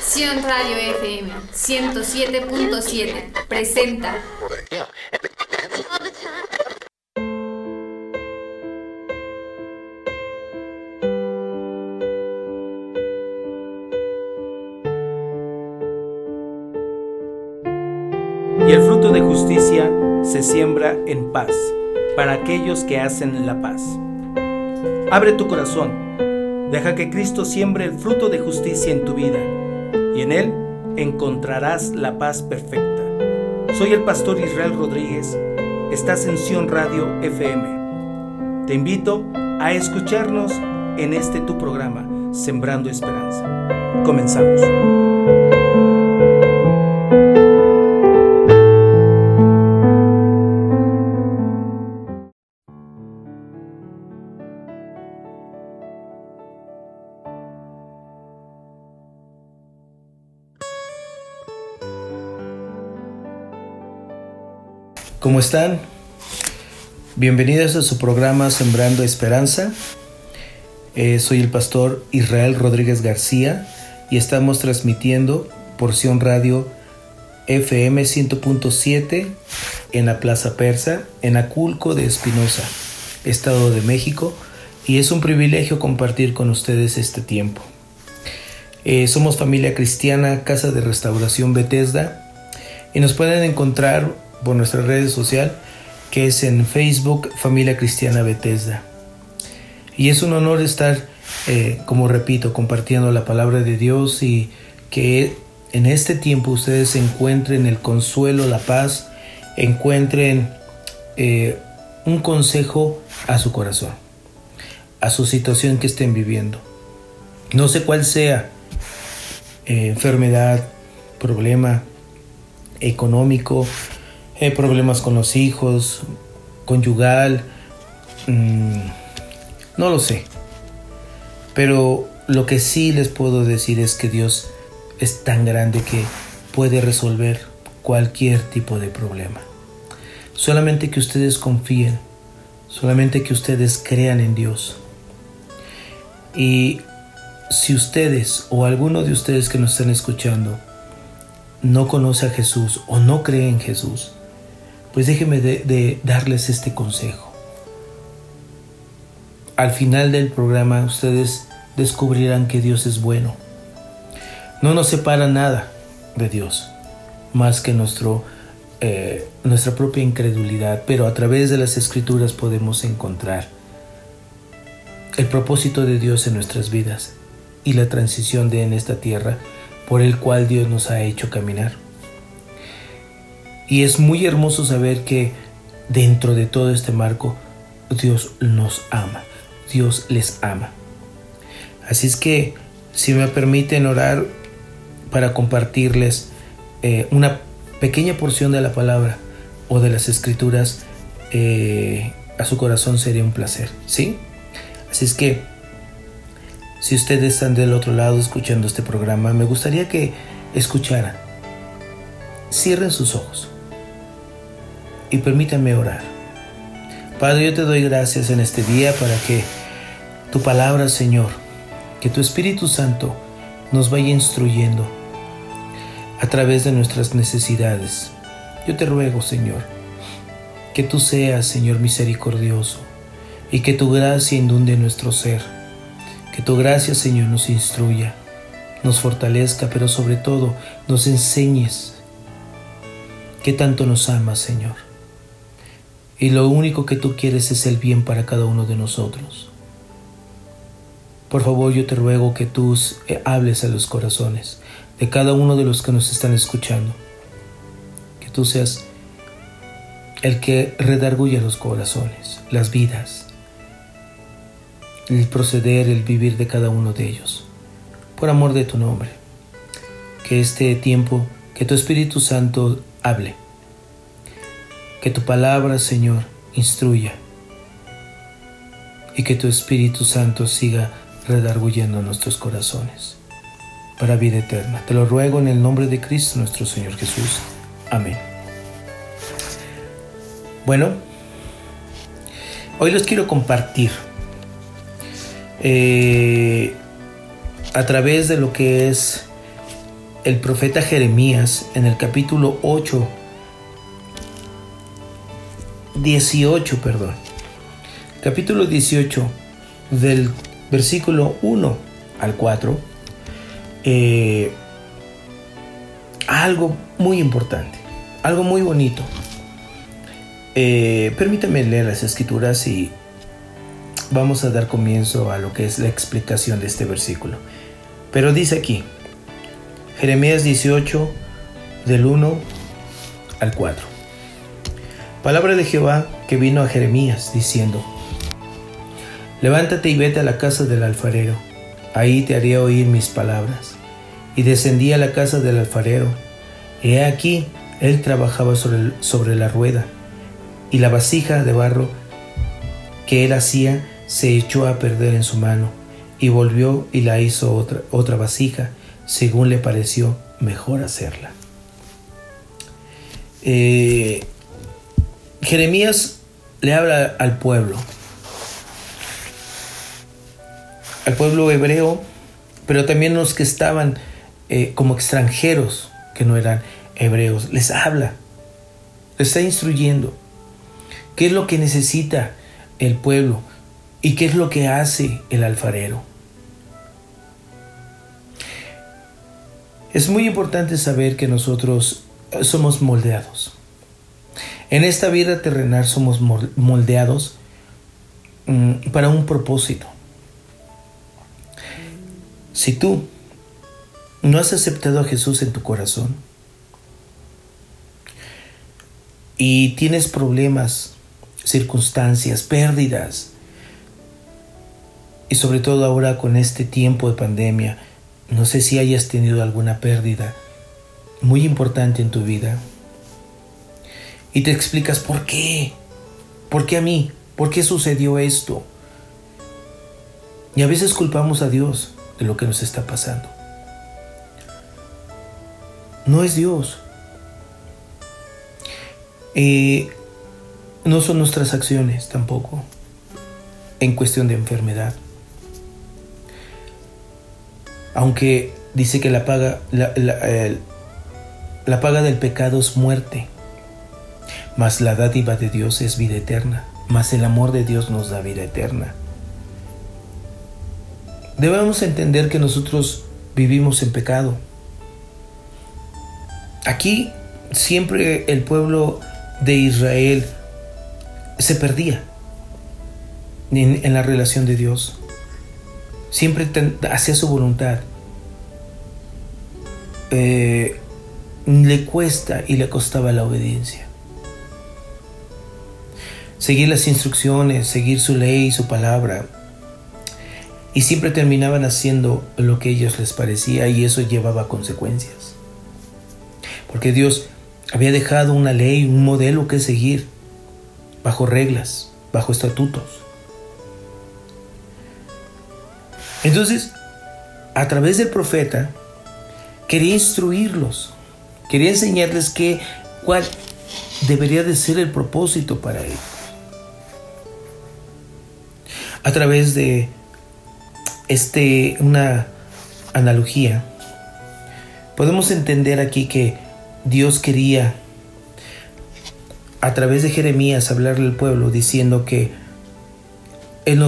Sion Radio FM 107.7 presenta Y el fruto de justicia se siembra en paz para aquellos que hacen la paz. Abre tu corazón, deja que Cristo siembre el fruto de justicia en tu vida y en Él encontrarás la paz perfecta. Soy el pastor Israel Rodríguez, estás en Sion Radio FM. Te invito a escucharnos en este tu programa, Sembrando Esperanza. Comenzamos. ¿Cómo están? Bienvenidos a su programa Sembrando Esperanza. Eh, soy el pastor Israel Rodríguez García y estamos transmitiendo Porción Radio FM 100.7 en la Plaza Persa, en Aculco de Espinosa, Estado de México, y es un privilegio compartir con ustedes este tiempo. Eh, somos familia cristiana, Casa de Restauración Bethesda, y nos pueden encontrar por nuestra red social que es en Facebook Familia Cristiana Bethesda. Y es un honor estar, eh, como repito, compartiendo la palabra de Dios y que en este tiempo ustedes encuentren el consuelo, la paz, encuentren eh, un consejo a su corazón, a su situación que estén viviendo. No sé cuál sea, eh, enfermedad, problema económico, eh, problemas con los hijos, conyugal, mm, no lo sé. Pero lo que sí les puedo decir es que Dios es tan grande que puede resolver cualquier tipo de problema. Solamente que ustedes confíen, solamente que ustedes crean en Dios. Y si ustedes o alguno de ustedes que nos están escuchando no conoce a Jesús o no cree en Jesús, pues déjeme de, darles este consejo. Al final del programa ustedes descubrirán que Dios es bueno. No nos separa nada de Dios, más que nuestro, eh, nuestra propia incredulidad, pero a través de las escrituras podemos encontrar el propósito de Dios en nuestras vidas y la transición de en esta tierra por el cual Dios nos ha hecho caminar. Y es muy hermoso saber que dentro de todo este marco Dios nos ama, Dios les ama. Así es que si me permiten orar para compartirles eh, una pequeña porción de la palabra o de las escrituras, eh, a su corazón sería un placer, ¿sí? Así es que si ustedes están del otro lado escuchando este programa, me gustaría que escucharan. Cierren sus ojos y permítanme orar. Padre, yo te doy gracias en este día para que tu palabra, Señor, que tu Espíritu Santo nos vaya instruyendo a través de nuestras necesidades. Yo te ruego, Señor, que tú seas, Señor, misericordioso y que tu gracia inunde nuestro ser. Que tu gracia, Señor, nos instruya, nos fortalezca, pero sobre todo nos enseñes que tanto nos amas, Señor y lo único que tú quieres es el bien para cada uno de nosotros. Por favor, yo te ruego que tú eh, hables a los corazones de cada uno de los que nos están escuchando. Que tú seas el que redarguye los corazones, las vidas, el proceder, el vivir de cada uno de ellos. Por amor de tu nombre. Que este tiempo, que tu Espíritu Santo hable que tu palabra, Señor, instruya y que tu Espíritu Santo siga redarguyendo nuestros corazones para vida eterna. Te lo ruego en el nombre de Cristo nuestro Señor Jesús. Amén. Bueno, hoy les quiero compartir eh, a través de lo que es el profeta Jeremías en el capítulo 8, 18, perdón. Capítulo 18 del versículo 1 al 4. Eh, algo muy importante, algo muy bonito. Eh, permítame leer las escrituras y vamos a dar comienzo a lo que es la explicación de este versículo. Pero dice aquí, Jeremías 18, del 1 al 4. Palabra de Jehová que vino a Jeremías diciendo, Levántate y vete a la casa del alfarero, ahí te haré oír mis palabras. Y descendí a la casa del alfarero, he aquí, él trabajaba sobre, sobre la rueda, y la vasija de barro que él hacía se echó a perder en su mano, y volvió y la hizo otra, otra vasija, según le pareció mejor hacerla. Eh, Jeremías le habla al pueblo, al pueblo hebreo, pero también los que estaban eh, como extranjeros, que no eran hebreos, les habla, les está instruyendo qué es lo que necesita el pueblo y qué es lo que hace el alfarero. Es muy importante saber que nosotros somos moldeados. En esta vida terrenal somos moldeados mm, para un propósito. Si tú no has aceptado a Jesús en tu corazón y tienes problemas, circunstancias, pérdidas, y sobre todo ahora con este tiempo de pandemia, no sé si hayas tenido alguna pérdida muy importante en tu vida. Y te explicas por qué. ¿Por qué a mí? ¿Por qué sucedió esto? Y a veces culpamos a Dios de lo que nos está pasando. No es Dios. Eh, no son nuestras acciones tampoco en cuestión de enfermedad aunque dice que la paga, la, paga del pecado es muerte, mas la dádiva de Dios es vida eterna, mas el amor de Dios nos da vida eterna. Debemos entender que nosotros vivimos en pecado. Aquí siempre el pueblo de Israel se perdía en la relación de Dios siempre hacía su voluntad. Eh, le cuesta y le costaba la obediencia. Seguir las instrucciones, seguir su ley, su palabra. Y siempre terminaban haciendo lo que a ellos les parecía y eso llevaba consecuencias. Porque Dios había dejado una ley, un modelo que seguir, bajo reglas, bajo estatutos. Entonces, a través del profeta, quería instruirlos, quería enseñarles que, cuál debería de ser el propósito para ellos. A través de este, una analogía, podemos entender aquí que Dios quería, a través de Jeremías, hablarle al pueblo diciendo que él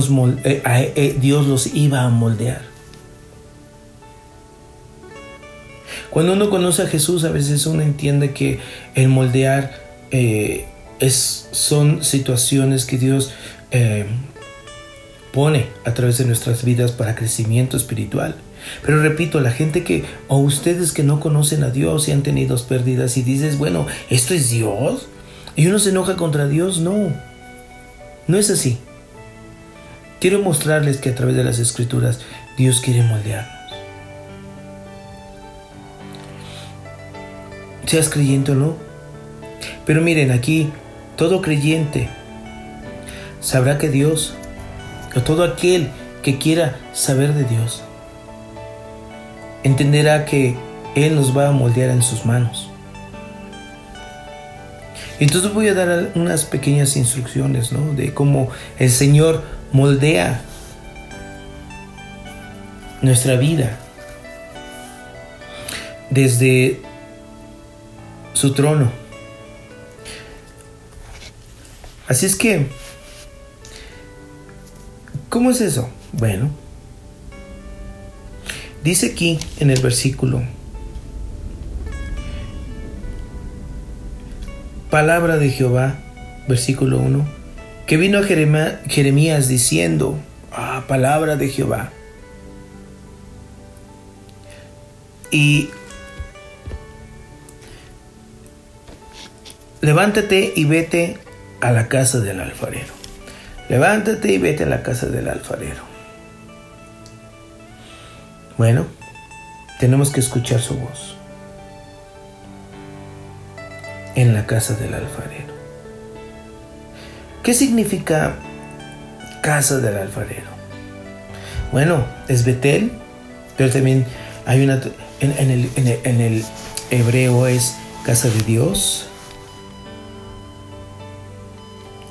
eh, eh, Dios los iba a moldear. Cuando uno conoce a Jesús, a veces uno entiende que el moldear eh, es, son situaciones que Dios pone a través de nuestras vidas para crecimiento espiritual. Pero repito, la gente que, o ustedes que no conocen a Dios y han tenido pérdidas y dices, bueno, ¿esto es Dios? Y uno se enoja contra Dios, no, no es así. Quiero mostrarles que a través de las escrituras Dios quiere moldearnos. Seas creyente o no. Pero miren, aquí todo creyente sabrá que Dios, o todo aquel que quiera saber de Dios, entenderá que Él nos va a moldear en sus manos. Entonces voy a dar unas pequeñas instrucciones, ¿no? De cómo el Señor moldea nuestra vida desde su trono. Así es que, ¿cómo es eso? Bueno, dice aquí en el versículo, palabra de Jehová, versículo 1, que vino a Jeremías diciendo, ah, palabra de Jehová. Y levántate y vete a la casa del alfarero. Levántate y vete a la casa del alfarero. Bueno, tenemos que escuchar su voz en la casa del alfarero. ¿Qué significa casa del alfarero? Bueno, es Betel, pero también hay una... En, el, el hebreo es casa de Dios,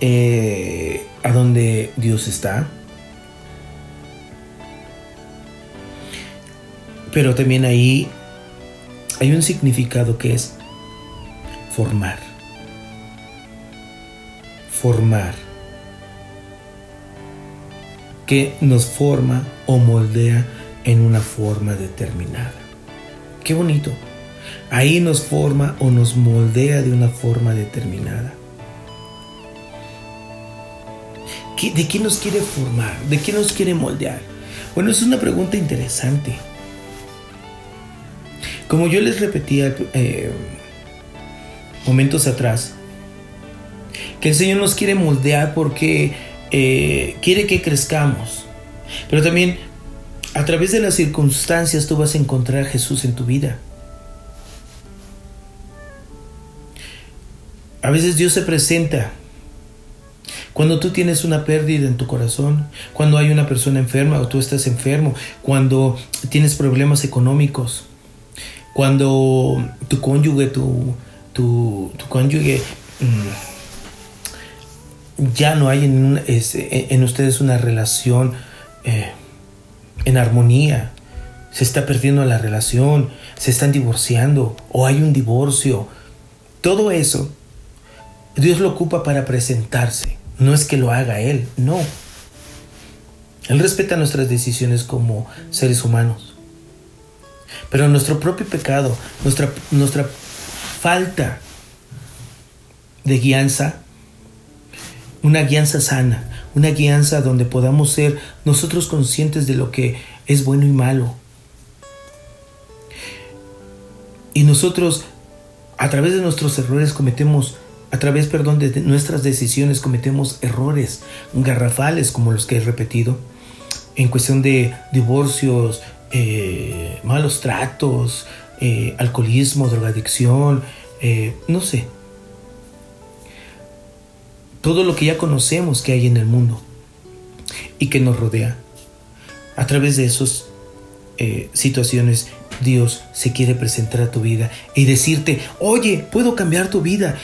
eh, a donde Dios está. Pero también ahí hay un significado que es formar. Formar. Que nos forma o moldea en una forma determinada. Qué bonito. Ahí nos forma o nos moldea de una forma determinada. ¿De qué nos quiere formar? ¿De qué nos quiere moldear? Bueno, es una pregunta interesante. Como yo les repetía eh, momentos atrás, que el Señor nos quiere moldear porque eh, quiere que crezcamos. Pero también a través de las circunstancias tú vas a encontrar a Jesús en tu vida. A veces Dios se presenta cuando tú tienes una pérdida en tu corazón, cuando hay una persona enferma o tú estás enfermo, cuando tienes problemas económicos, cuando tu cónyuge, tu, tu, cónyuge mm, ya no hay en, en, ustedes una relación eh, en armonía, se está perdiendo la relación, se están divorciando o hay un divorcio. Todo eso, Dios lo ocupa para presentarse. No es que lo haga Él, no. Él respeta nuestras decisiones como seres humanos. Pero nuestro propio pecado, nuestra, nuestra falta de guianza, una guianza sana, una guianza donde podamos ser nosotros conscientes de lo que es bueno y malo. Y nosotros, a través de nuestros errores, cometemos a través, perdón, de nuestras decisiones cometemos errores garrafales como los que he repetido en cuestión de divorcios, eh, malos tratos, eh, alcoholismo, drogadicción, eh, no sé. Todo lo que ya conocemos que hay en el mundo y que nos rodea. A través de esas situaciones Dios se quiere presentar a tu vida y decirte, oye, puedo cambiar tu vida,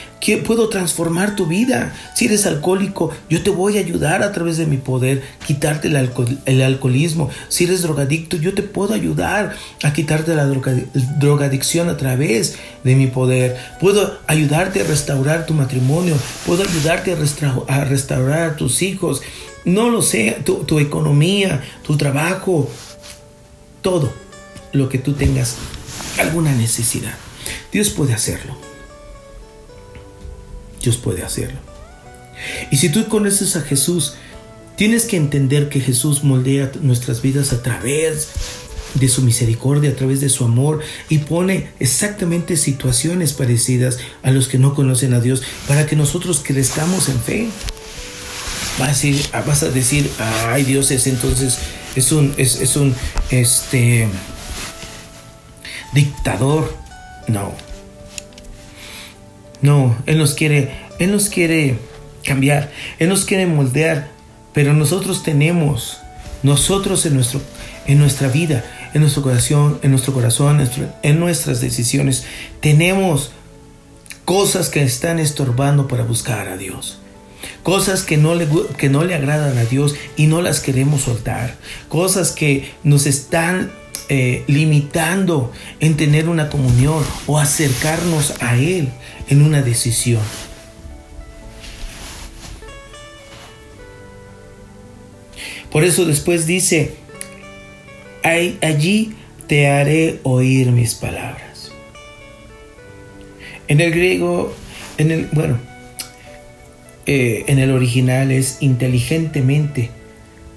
puedo transformar tu vida. Si eres alcohólico, yo te voy a ayudar a través de mi poder, quitarte el, el alcoholismo. Si eres drogadicto, yo te puedo ayudar a quitarte la drogadicción a través de mi poder. Puedo ayudarte a restaurar tu matrimonio, puedo ayudarte a, restaurar tus hijos. No lo sé, tu economía, tu trabajo, todo lo que tú tengas alguna necesidad. Dios puede hacerlo. Dios puede hacerlo. Y si tú conoces a Jesús, tienes que entender que Jesús moldea nuestras vidas a través de su misericordia, a través de su amor y pone exactamente situaciones parecidas a los que no conocen a Dios para que nosotros crezcamos en fe. Vas a decir, vas a decir ay Dios es entonces, es un, es, es un, este, dictador. No. No, Él nos quiere, Él nos quiere cambiar, Él nos quiere moldear, pero nosotros tenemos, nosotros en, nuestro, en nuestra vida, en nuestro corazón, en nuestro corazón, en nuestras decisiones, tenemos cosas que están estorbando para buscar a Dios. cosas que no, le, que no le agradan a Dios y no las queremos soltar, cosas que nos están eh, limitando en tener una comunión o acercarnos a Él en una decisión. Por eso después dice, allí te haré oír mis palabras. En el griego, en el, bueno, eh, en el original es inteligentemente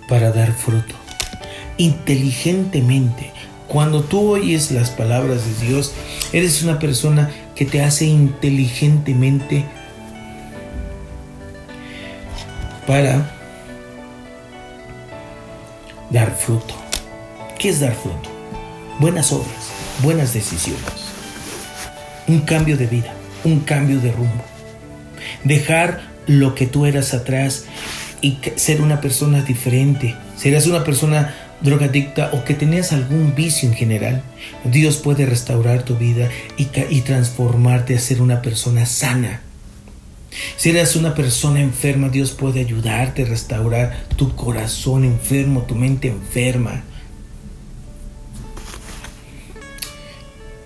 para dar fruto. Inteligentemente. Cuando tú oyes las palabras de Dios, eres una persona que te hace inteligentemente para dar fruto. ¿Qué es dar fruto? Buenas obras, buenas decisiones, un cambio de vida, un cambio de rumbo. Dejar lo que tú eras atrás y ser una persona diferente. Serás una persona drogadicta o que tenías algún vicio en general. Dios puede restaurar tu vida y, transformarte a ser una persona sana. Si eres una persona enferma, Dios puede ayudarte a restaurar tu corazón enfermo, tu mente enferma.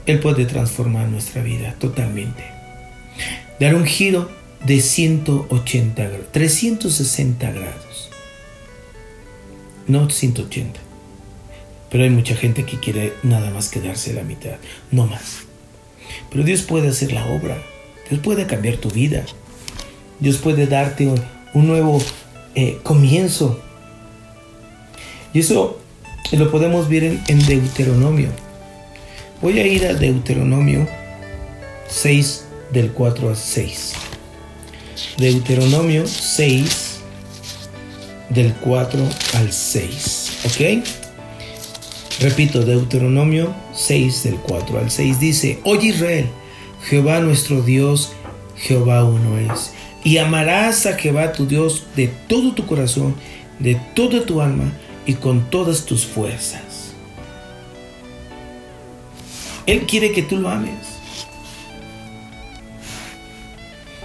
Él puede transformar nuestra vida totalmente. Dar un giro de 180 grados, 360 grados. No 180. Pero hay mucha gente que quiere nada más quedarse la mitad, no más. Pero Dios puede hacer la obra. Dios puede cambiar tu vida. Dios puede darte un, nuevo eh, comienzo. Y eso lo podemos ver en, en Deuteronomio. Voy a ir a Deuteronomio 6 del 4 al 6. Deuteronomio 6 del 4 al 6. ¿Ok? Repito, Deuteronomio 6 del 4 al 6 dice, Oye Israel, Jehová nuestro Dios, Jehová uno es y amarás a Jehová tu Dios de todo tu corazón, de toda tu alma y con todas tus fuerzas. Él quiere que tú lo ames.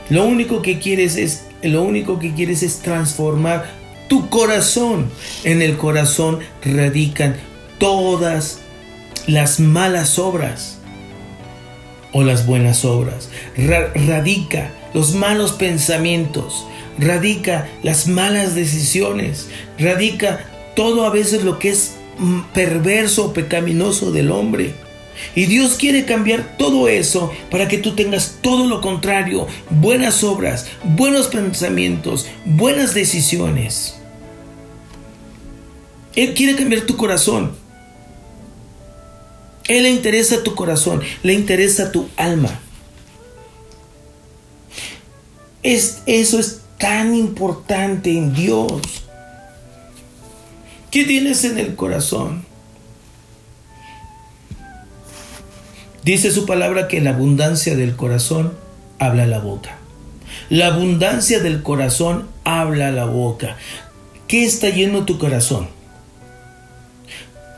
Lo único que quieres es lo único que quieres es transformar tu corazón. En el corazón radican todas las malas obras o las buenas obras. radica los malos pensamientos, radica las malas decisiones, radica todo a veces lo que es mm, perverso o pecaminoso del hombre. Y Dios quiere cambiar todo eso para que tú tengas todo lo contrario, buenas obras, buenos pensamientos, buenas decisiones. Él quiere cambiar tu corazón. Él le interesa tu corazón, le interesa tu alma. Es, eso es tan importante en Dios. ¿Qué tienes en el corazón? Dice su palabra que la abundancia del corazón habla la boca. La abundancia del corazón habla la boca. ¿Qué está lleno tu corazón?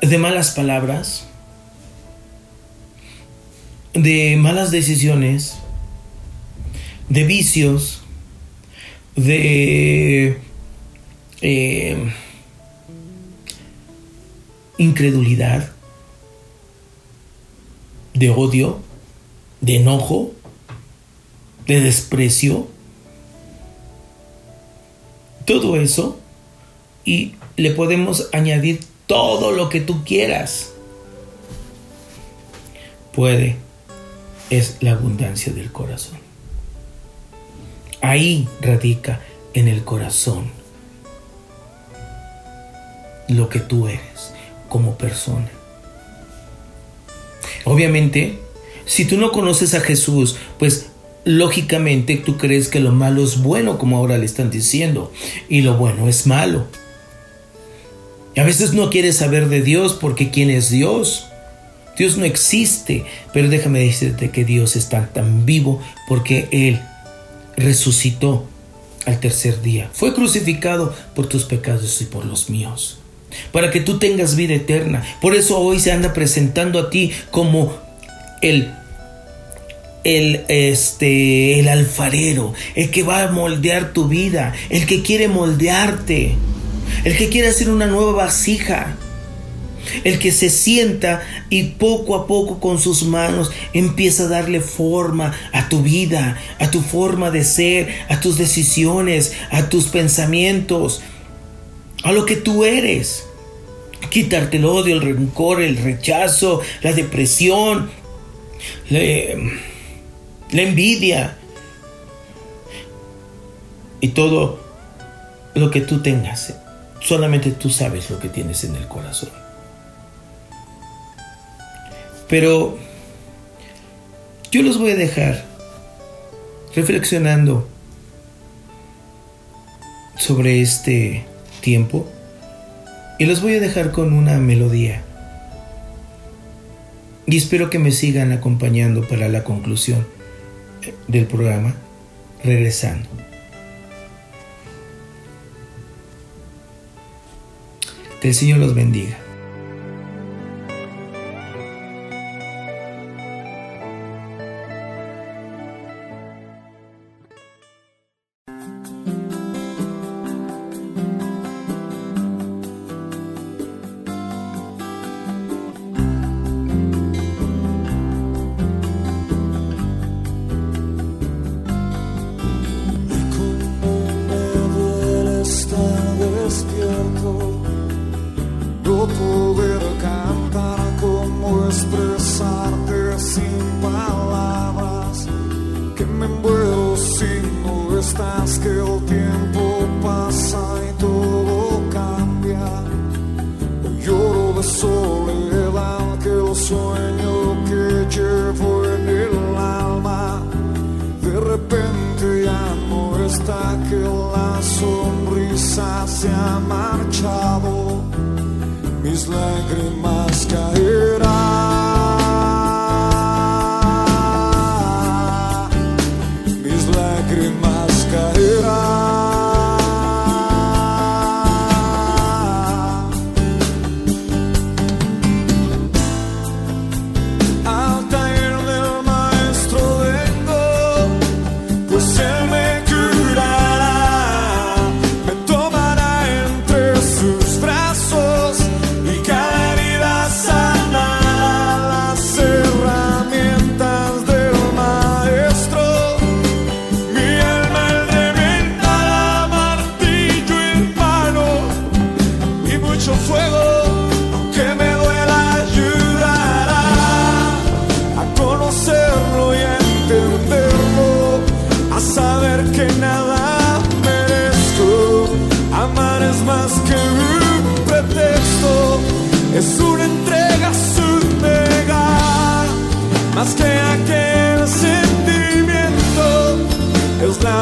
¿De malas palabras? ¿De malas decisiones? de vicios, de eh, incredulidad, de odio, de enojo, de desprecio, todo eso y le podemos añadir todo lo que tú quieras. Puede, es la abundancia del corazón. Ahí radica en el corazón lo que tú eres como persona. Obviamente, si tú no conoces a Jesús, pues lógicamente tú crees que lo malo es bueno, como ahora le están diciendo, y lo bueno es malo. Y a veces no quieres saber de Dios porque ¿quién es Dios? Dios no existe, pero déjame decirte que Dios está tan vivo porque Él resucitó al tercer día. Fue crucificado por tus pecados y por los míos. Para que tú tengas vida eterna. Por eso hoy se anda presentando a ti como el el, este, el alfarero, el que va a moldear tu vida, el que quiere moldearte, el que quiere hacer una nueva vasija, el que se sienta y poco a poco con sus manos empieza a darle forma a tu vida, a tu forma de ser, a tus decisiones, a tus pensamientos, a lo que tú eres. Quitarte el odio, el rencor, el rechazo, la depresión, la envidia y todo lo que tú tengas. Solamente tú sabes lo que tienes en el corazón. Pero yo los voy a dejar reflexionando sobre este tiempo y los voy a dejar con una melodía. Y espero que me sigan acompañando para la conclusión del programa Regresando. Que el Señor los bendiga. mis lágrimas caer.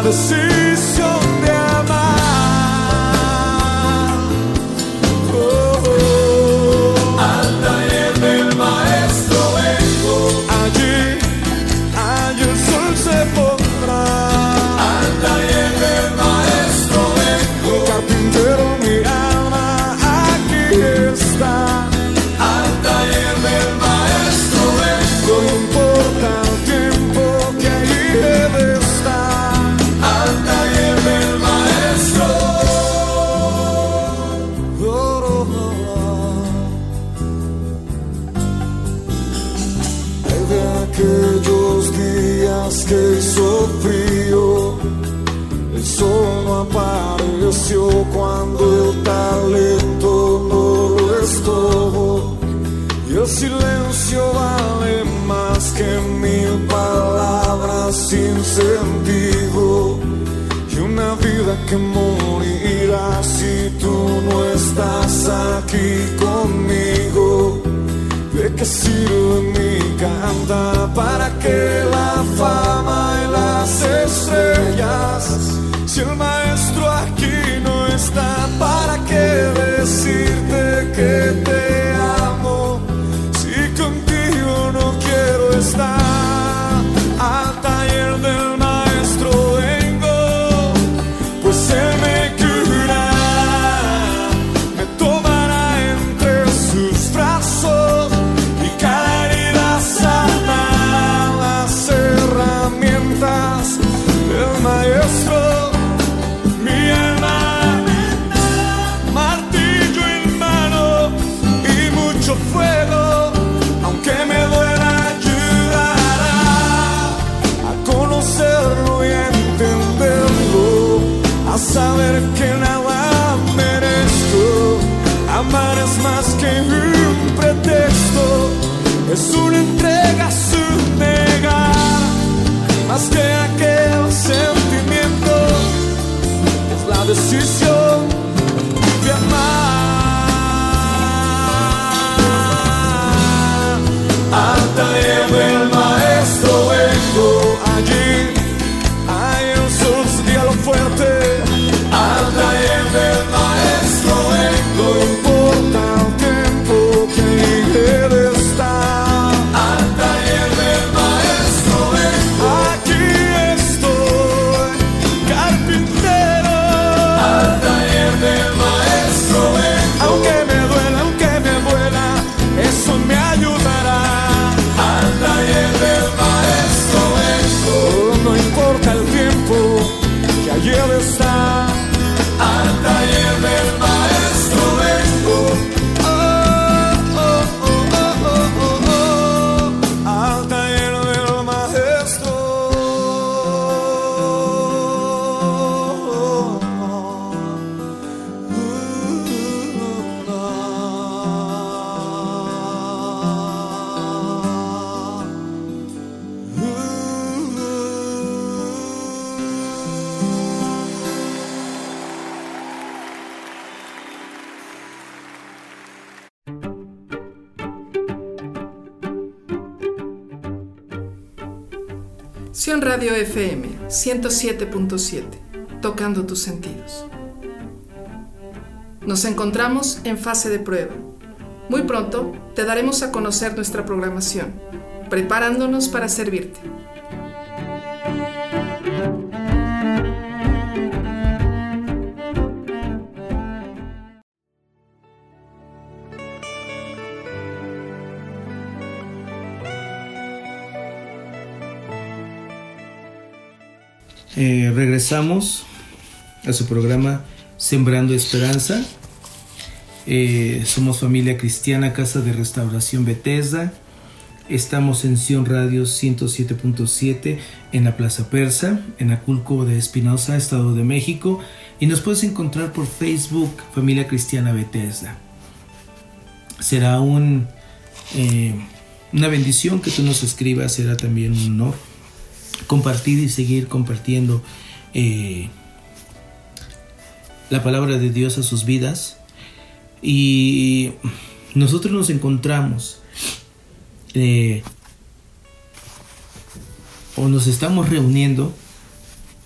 the sea. Que morirá si tú no estás aquí conmigo. ¿De qué sirve mi canta para que la fama y las estrellas? Si el maestro ser es una entrega sin negar, más que aquel sentimiento, es la decisión Radio FM 107.7, tocando tus sentidos. Nos encontramos en fase de prueba. Muy pronto te daremos a conocer nuestra programación, preparándonos para servirte. Regresamos a su programa Sembrando Esperanza. Eh, somos familia cristiana, Casa de Restauración Bethesda. Estamos en Sion Radio 107.7 en la Plaza Persa, en Aculco de Espinosa, Estado de México. Y nos puedes encontrar por Facebook, Familia Cristiana Bethesda. Será un, eh, una bendición que tú nos escribas, será también un honor compartir y seguir compartiendo eh, la palabra de Dios a sus vidas. Y nosotros nos encontramos eh, o nos estamos reuniendo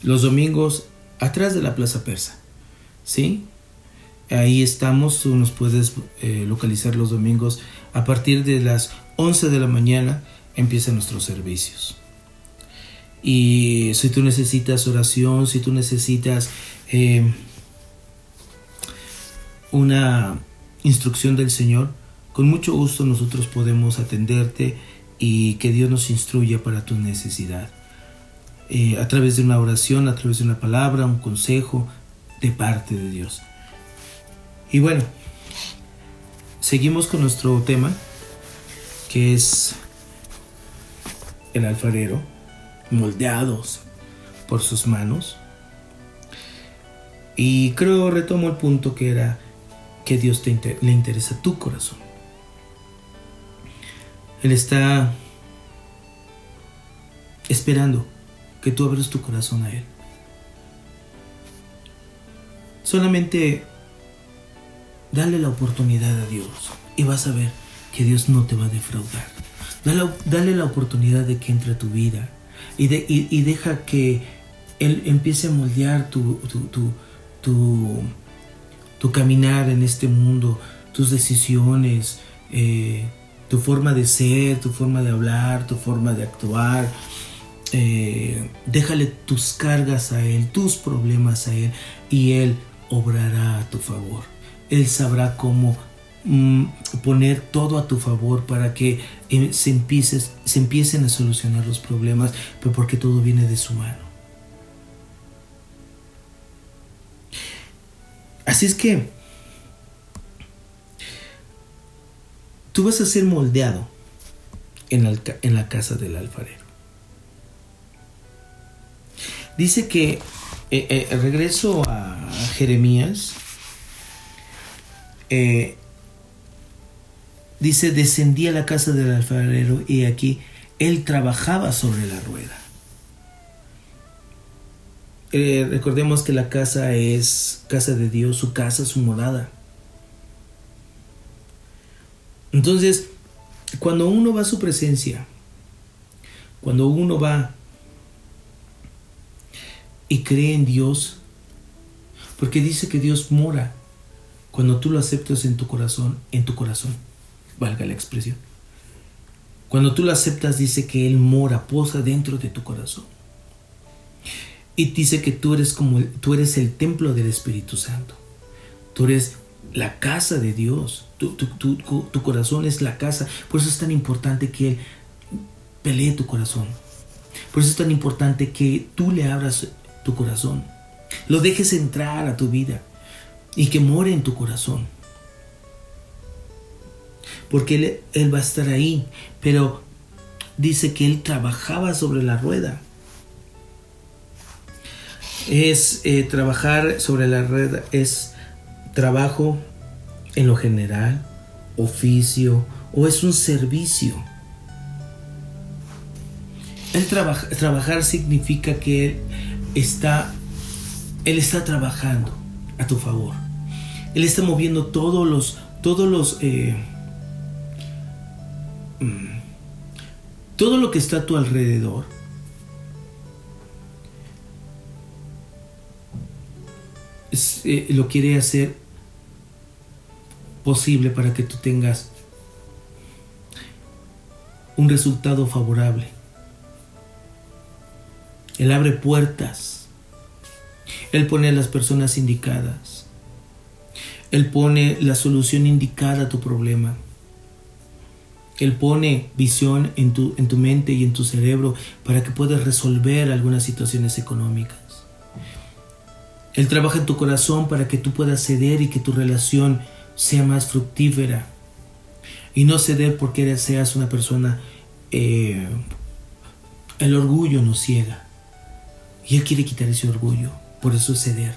los domingos atrás de la Plaza Persa. ¿Sí? Ahí estamos, tú nos puedes eh, localizar los domingos a partir de las 11 de la mañana empiezan nuestros servicios. Y si tú necesitas oración, si tú necesitas eh, una instrucción del Señor, con mucho gusto nosotros podemos atenderte y que Dios nos instruya para tu necesidad. Eh, a través de una oración, a través de una palabra, un consejo de parte de Dios. Y bueno, seguimos con nuestro tema, que es el alfarero moldeados por sus manos. Y creo retomo el punto que era que Dios te le interesa tu corazón. Él está esperando que tú abres tu corazón a Él. Solamente dale la oportunidad a Dios y vas a ver que Dios no te va a defraudar. Dale, dale la oportunidad de que entre a tu vida, y, de, y, y, deja que Él empiece a moldear tu caminar en este mundo, tus decisiones, eh, tu forma de ser, tu forma de hablar, tu forma de actuar. Eh, déjale tus cargas a Él, tus problemas a Él y Él obrará a tu favor. Él sabrá cómo mm, poner todo a tu favor para que eh, se, empieces, se empiecen a solucionar los problemas, pero porque todo viene de su mano. Así es que tú vas a ser moldeado en la, en la casa del alfarero. Dice que, eh, eh, regreso a Jeremías, eh, dice, descendía a la casa del alfarero y aquí él trabajaba sobre la rueda. Eh, recordemos que la casa es casa de Dios, su casa, su morada. Entonces, cuando uno va a su presencia, cuando uno va y cree en Dios, porque dice que Dios mora cuando tú lo aceptas en tu corazón, en tu corazón, valga la expresión. Cuando tú lo aceptas, dice que Él mora, posa dentro de tu corazón. Y dice que tú eres como tú eres el templo del Espíritu Santo. Tú eres la casa de Dios. Tu, tu, corazón es la casa. Por eso es tan importante que Él pelee tu corazón. Por eso es tan importante que tú le abras tu corazón. Lo dejes entrar a tu vida y que more en tu corazón. Porque Él, va a estar ahí. Pero dice que Él trabajaba sobre la rueda es eh, trabajar sobre la red, es trabajo en lo general, oficio o es un servicio. El trabajar significa que él está, él está trabajando a tu favor. Él está moviendo todos los, todos los, eh, todo lo que está a tu alrededor Eh, lo quiere hacer posible para que tú tengas un resultado favorable. Él abre puertas. Él pone a las personas indicadas. Él pone la solución indicada a tu problema. Él pone visión en tu, en tu mente y en tu cerebro para que puedas resolver algunas situaciones económicas. Él trabaja en tu corazón para que tú puedas ceder y que tu relación sea más fructífera. Y no ceder porque seas una persona... Eh, el orgullo nos ciega. Y Él quiere quitar ese orgullo. Por eso es ceder.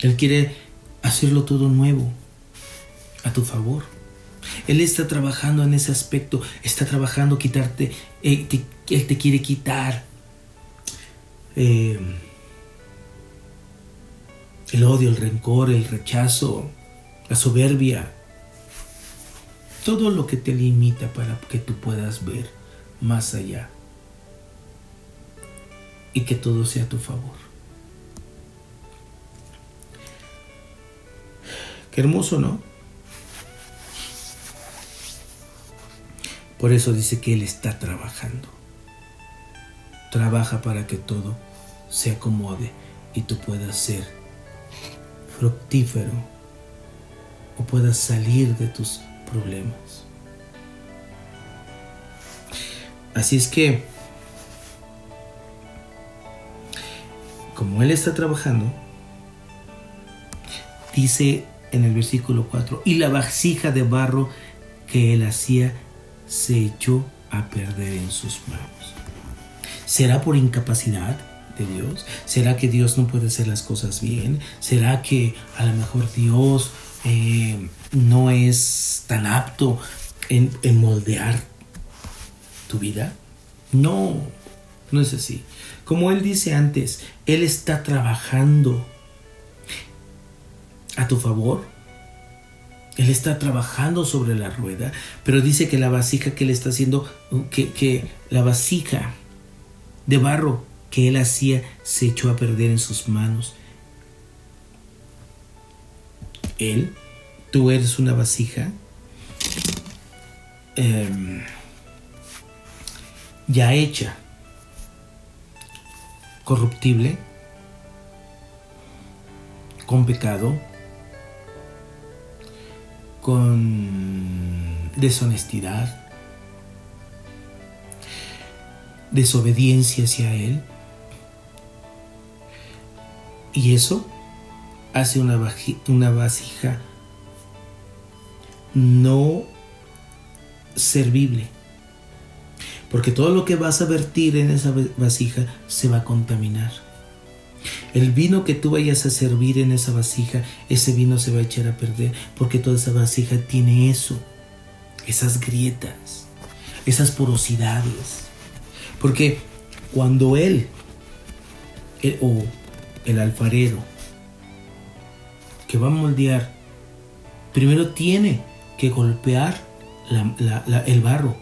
Él quiere hacerlo todo nuevo. A tu favor. Él está trabajando en ese aspecto. Está trabajando quitarte. Eh, él te quiere quitar eh, el odio, el rencor, el rechazo, la soberbia, todo lo que te limita para que tú puedas ver más allá y que todo sea a tu favor. Qué hermoso, ¿no? Por eso dice que Él está trabajando trabaja para que todo se acomode y tú puedas ser fructífero o puedas salir de tus problemas. Así es que, como Él está trabajando, dice en el versículo 4, y la vasija de barro que Él hacía se echó a perder en sus manos. ¿Será por incapacidad de Dios? ¿Será que Dios no puede hacer las cosas bien? ¿Será que a lo mejor Dios eh, no es tan apto en, en moldear tu vida? No, no es así. Como él dice antes, Él está trabajando a tu favor. Él está trabajando sobre la rueda, pero dice que la vasija que él está haciendo, que, la vasija de barro que él hacía se echó a perder en sus manos. Él, tú eres una vasija em, ya hecha, corruptible, con pecado, con deshonestidad, desobediencia hacia Él. Y eso hace una, vasija no servible. Porque todo lo que vas a vertir en esa vasija se va a contaminar. El vino que tú vayas a servir en esa vasija, ese vino se va a echar a perder porque toda esa vasija tiene eso, esas grietas, esas porosidades. Porque cuando él, o el alfarero que va a moldear, primero tiene que golpear el barro,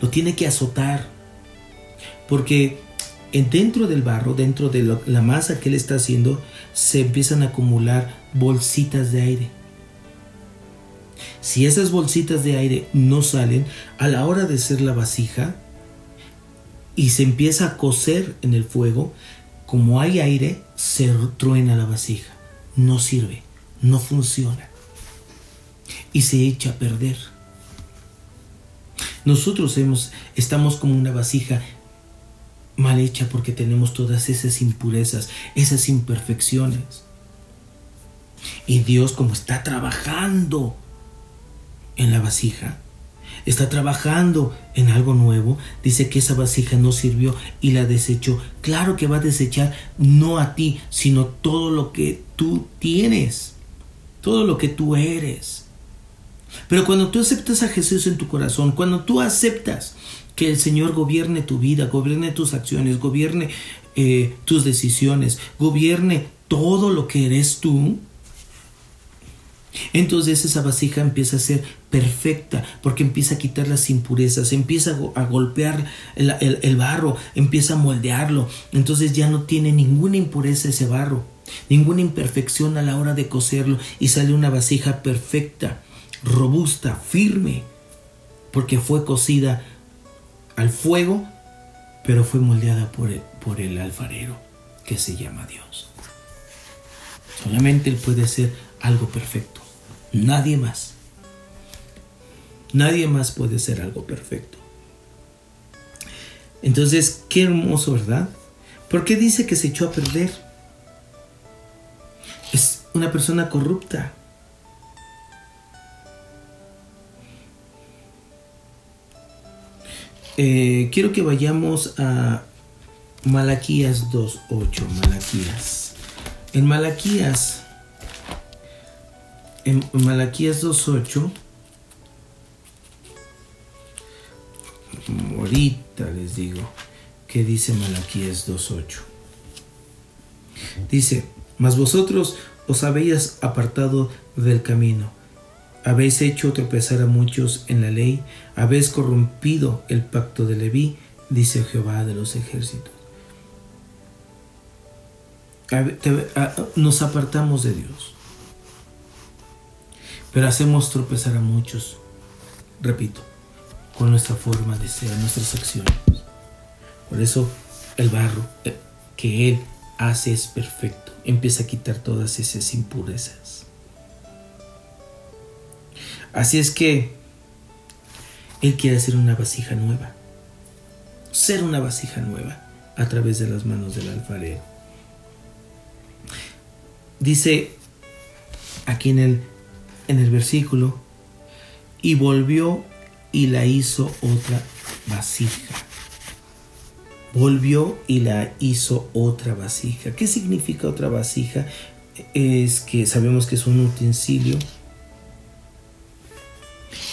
lo tiene que azotar, porque dentro del barro, dentro de la masa que él está haciendo, se empiezan a acumular bolsitas de aire. Si esas bolsitas de aire no salen, a la hora de hacer la vasija y se empieza a cocer en el fuego, como hay aire, se truena la vasija. No sirve, no funciona. Y se echa a perder. Nosotros hemos, estamos como una vasija mal hecha porque tenemos todas esas impurezas, esas imperfecciones. Y Dios como está trabajando en la vasija, está trabajando en algo nuevo, dice que esa vasija no sirvió y la desechó. Claro que va a desechar no a ti, sino todo lo que tú tienes, todo lo que tú eres. Pero cuando tú aceptas a Jesús en tu corazón, cuando tú aceptas que el Señor gobierne tu vida, gobierne tus acciones, gobierne eh, tus decisiones, gobierne todo lo que eres tú, entonces esa vasija empieza a ser perfecta porque empieza a quitar las impurezas, empieza a, golpear el, barro, empieza a moldearlo. Entonces ya no tiene ninguna impureza ese barro, ninguna imperfección a la hora de coserlo y sale una vasija perfecta, robusta, firme, porque fue cocida al fuego, pero fue moldeada por el, alfarero que se llama Dios. Solamente Él puede ser algo perfecto, nadie más. Nadie más puede ser algo perfecto. Entonces, qué hermoso, ¿verdad? ¿Por qué dice que se echó a perder? Es una persona corrupta. Eh, quiero que vayamos a Malaquías 2.8. Malaquías. En Malaquías, en Malaquías 2.8, ahorita les digo que dice Malaquías 2.8. Dice, mas vosotros os habéis apartado del camino habéis hecho tropezar a muchos en la ley, habéis corrompido el pacto de Leví, dice Jehová de los ejércitos. Nos apartamos de Dios, pero hacemos tropezar a muchos, repito, con nuestra forma de ser, nuestras acciones. Por eso el barro eh, que Él hace es perfecto, empieza a quitar todas esas impurezas. Así es que Él quiere hacer una vasija nueva. Ser una vasija nueva a través de las manos del alfarero. Dice aquí en el, en el versículo, y volvió y la hizo otra vasija. Volvió y la hizo otra vasija. ¿Qué significa otra vasija? Es que sabemos que es un utensilio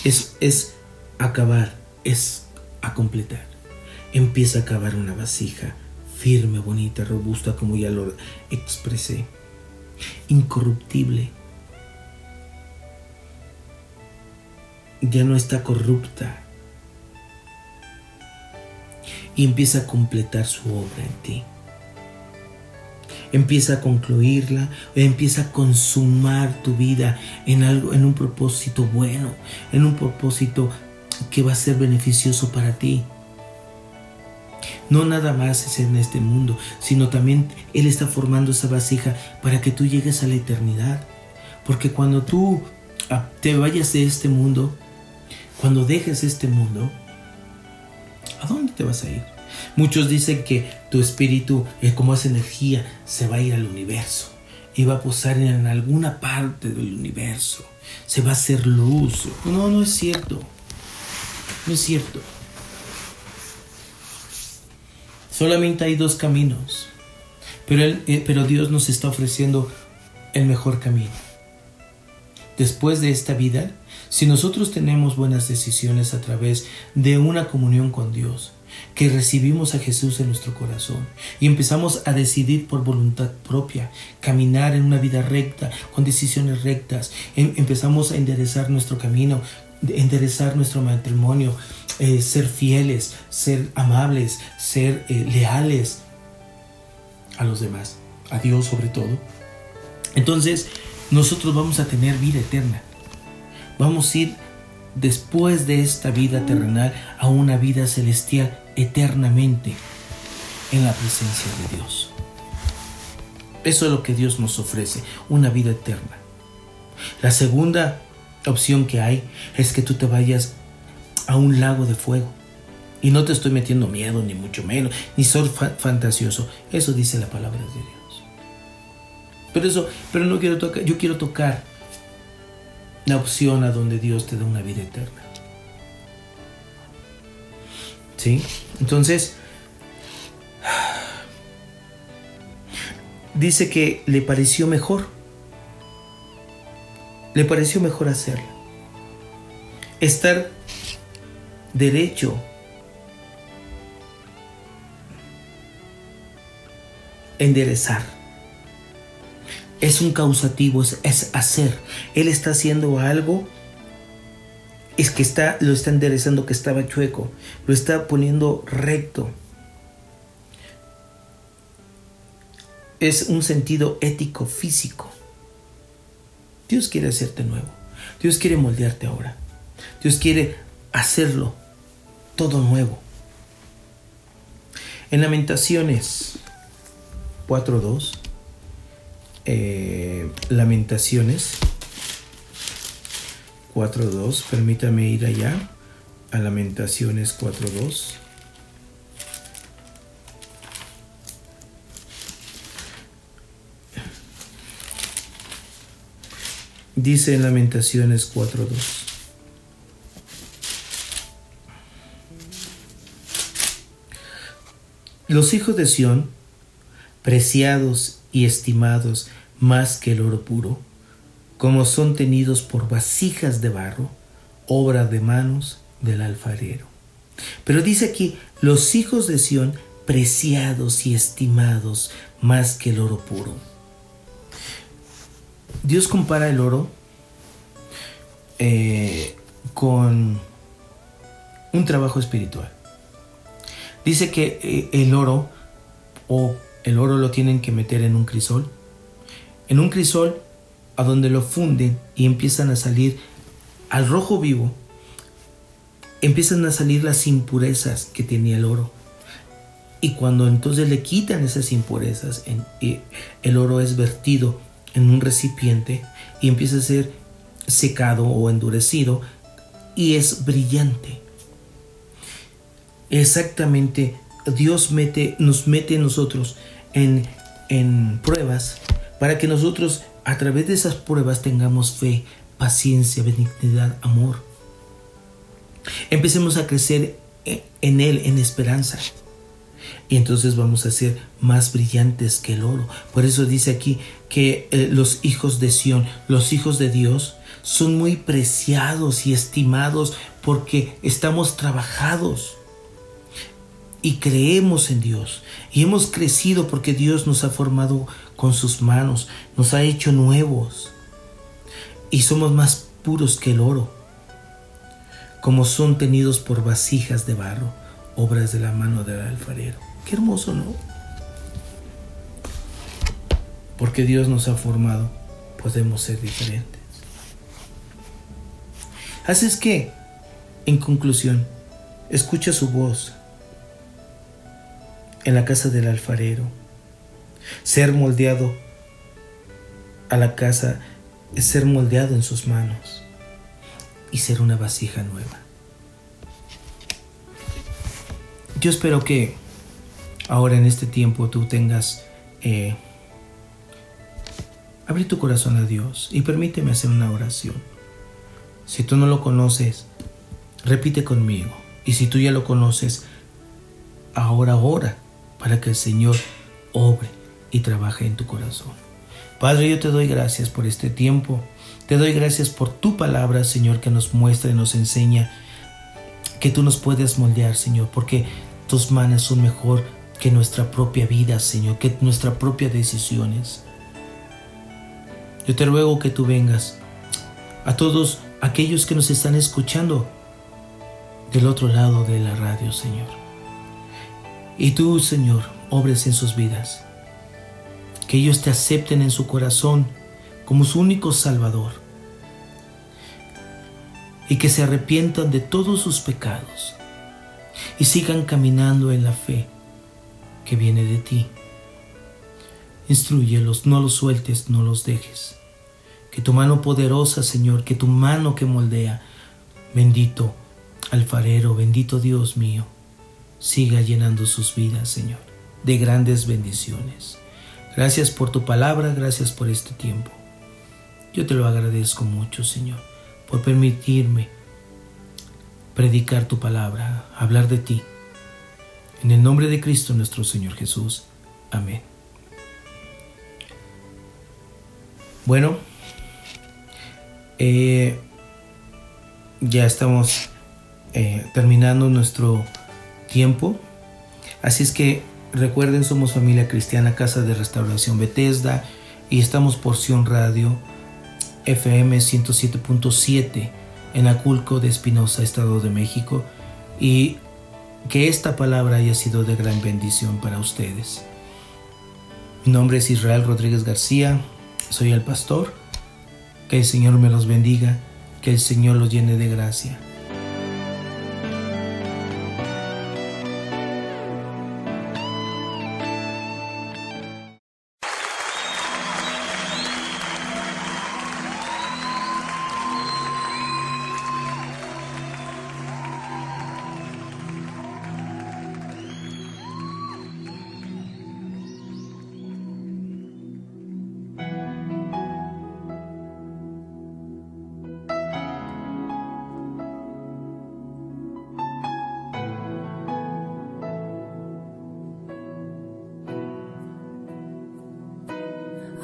es, acabar, es a completar. Empieza a acabar una vasija firme, bonita, robusta, como ya lo expresé, incorruptible. Ya no está corrupta. Y empieza a completar su obra en ti empieza a concluirla, empieza a consumar tu vida en algo, en un propósito bueno, en un propósito que va a ser beneficioso para ti. No nada más es en este mundo, sino también Él está formando esa vasija para que tú llegues a la eternidad. Porque cuando tú ah, te vayas de este mundo, cuando dejes este mundo, ¿a dónde te vas a ir? Muchos dicen que tu espíritu, es como esa energía, se va a ir al universo y va a posar en alguna parte del universo. Se va a hacer luz. No, no es cierto. No es cierto. Solamente hay dos caminos. Pero, eh, pero Dios nos está ofreciendo el mejor camino. Después de esta vida, si nosotros tenemos buenas decisiones a través de una comunión con Dios, que recibimos a Jesús en nuestro corazón y empezamos a decidir por voluntad propia, caminar en una vida recta, con decisiones rectas, em, empezamos a enderezar nuestro camino, enderezar nuestro matrimonio, eh, ser fieles, ser amables, ser eh, leales a los demás, a Dios sobre todo. Entonces, nosotros vamos a tener vida eterna. Vamos a ir después de esta vida terrenal a una vida celestial eternamente en la presencia de Dios. Eso es lo que Dios nos ofrece, una vida eterna. La segunda opción que hay es que tú te vayas a un lago de fuego. Y no te estoy metiendo miedo, ni mucho menos, ni soy fantasioso. Eso dice la palabra de Dios. Pero eso, pero no quiero tocar, yo quiero tocar la opción a donde Dios te da una vida eterna. ¿Sí? Entonces, dice que le pareció mejor. Le pareció mejor hacerlo. Estar derecho enderezar. Es un causativo, es, hacer. Él está haciendo algo, es que está, lo está enderezando que estaba chueco, lo está poniendo recto. Es un sentido ético, físico. Dios quiere hacerte nuevo. Dios quiere moldearte ahora. Dios quiere hacerlo todo nuevo. En Lamentaciones 4.2, eh, Lamentaciones 4.2, permítame ir allá a Lamentaciones 4.2. Dice en Lamentaciones 4.2. Los hijos de Sión, preciados y estimados más que el oro puro, como son tenidos por vasijas de barro, obra de manos del alfarero. Pero dice aquí, los hijos de Sión, preciados y estimados más que el oro puro. Dios compara el oro eh, con un trabajo espiritual. Dice que eh, el oro o el oro lo tienen que meter en un crisol. En un crisol a donde lo funden y empiezan a salir al rojo vivo, empiezan a salir las impurezas que tenía el oro. Y cuando entonces le quitan esas impurezas, el oro es vertido en un recipiente y empieza a ser secado o endurecido y es brillante exactamente Dios mete, nos mete nosotros en, en pruebas para que nosotros a través de esas pruebas tengamos fe, paciencia, benignidad, amor. Empecemos a crecer en Él, en esperanza. Y entonces vamos a ser más brillantes que el oro. Por eso dice aquí que eh, los hijos de Sión, los hijos de Dios, son muy preciados y estimados porque estamos trabajados y creemos en Dios. Y hemos crecido porque Dios nos ha formado con sus manos, nos ha hecho nuevos. Y somos más puros que el oro, como son tenidos por vasijas de barro, obras de la mano del alfarero. Qué hermoso, ¿no? Porque Dios nos ha formado, podemos ser diferentes. Así es que, en conclusión, escucha su voz, en la casa del alfarero. Ser moldeado a la casa es ser moldeado en sus manos y ser una vasija nueva. Yo espero que ahora en este tiempo tú tengas... Eh, abrir tu corazón a Dios y permíteme hacer una oración. Si tú no lo conoces, repite conmigo. Y si tú ya lo conoces, ahora ora para que el Señor obre y trabaja en tu corazón. Padre, yo te doy gracias por este tiempo. Te doy gracias por tu palabra, Señor, que nos muestra y nos enseña que tú nos puedes moldear, Señor, porque tus manos son mejor que nuestra propia vida, Señor, que nuestras propias decisiones. Yo te ruego que tú vengas a todos aquellos que nos están escuchando del otro lado de la radio, Señor. Y tú, Señor, obres en sus vidas. Que ellos te acepten en su corazón como su único Salvador. Y que se arrepientan de todos sus pecados y sigan caminando en la fe que viene de ti. Instruyelos, no los sueltes, no los dejes. Que tu mano poderosa, Señor, que tu mano que moldea, bendito alfarero, bendito Dios mío, siga llenando sus vidas, Señor, de grandes bendiciones. Gracias por tu palabra, gracias por este tiempo. Yo te lo agradezco mucho, Señor, por permitirme predicar tu palabra, hablar de ti. En el nombre de Cristo nuestro Señor Jesús. Amén. Bueno, eh, ya estamos eh, terminando nuestro tiempo. Así es que recuerden, somos familia cristiana, Casa de Restauración Bethesda y estamos Porción Radio FM 107.7 en Aculco de Espinosa, Estado de México. Y que esta palabra haya sido de gran bendición para ustedes. Mi nombre es Israel Rodríguez García, soy el pastor. Que el Señor me los bendiga, que el Señor los llene de gracia.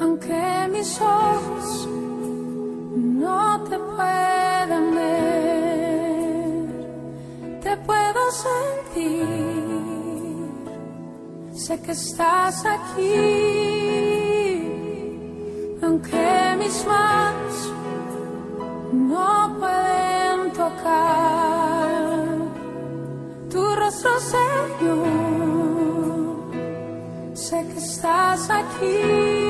Aunque mis ojos no te puedan ver, te puedo sentir, sé que estás aquí, aunque mis manos no pueden tocar tu rostro, Señor, sé que estás aquí.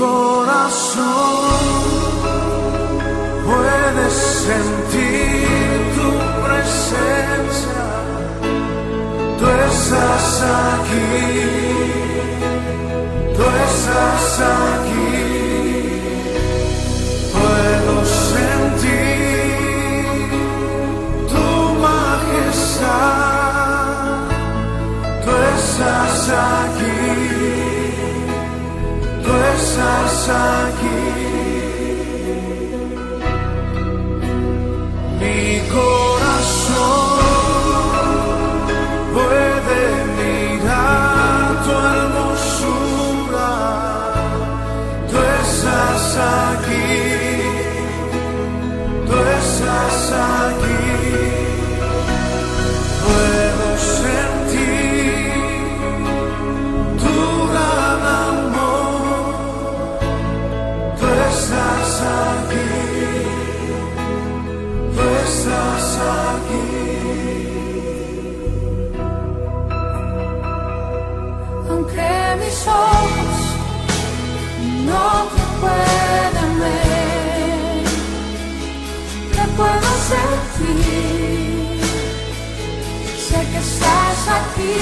Corazón puedes sentir tu presencia. Tú estás aquí, tú estás aquí. Puedo sentir tu majestad. Tú estás aquí estás aunque mis ojos no te pueden ver, te puedo sentir, sé que estás aquí,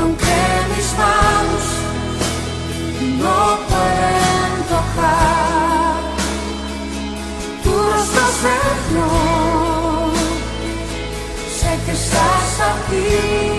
aunque mis manos no pueden tocar tu rostro, Señor, estás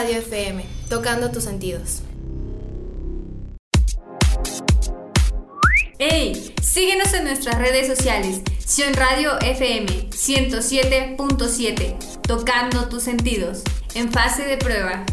Radio FM, tocando tus sentidos. ¡Hey! Síguenos en nuestras redes sociales. Sion Radio FM 107.7, tocando tus sentidos. En fase de prueba.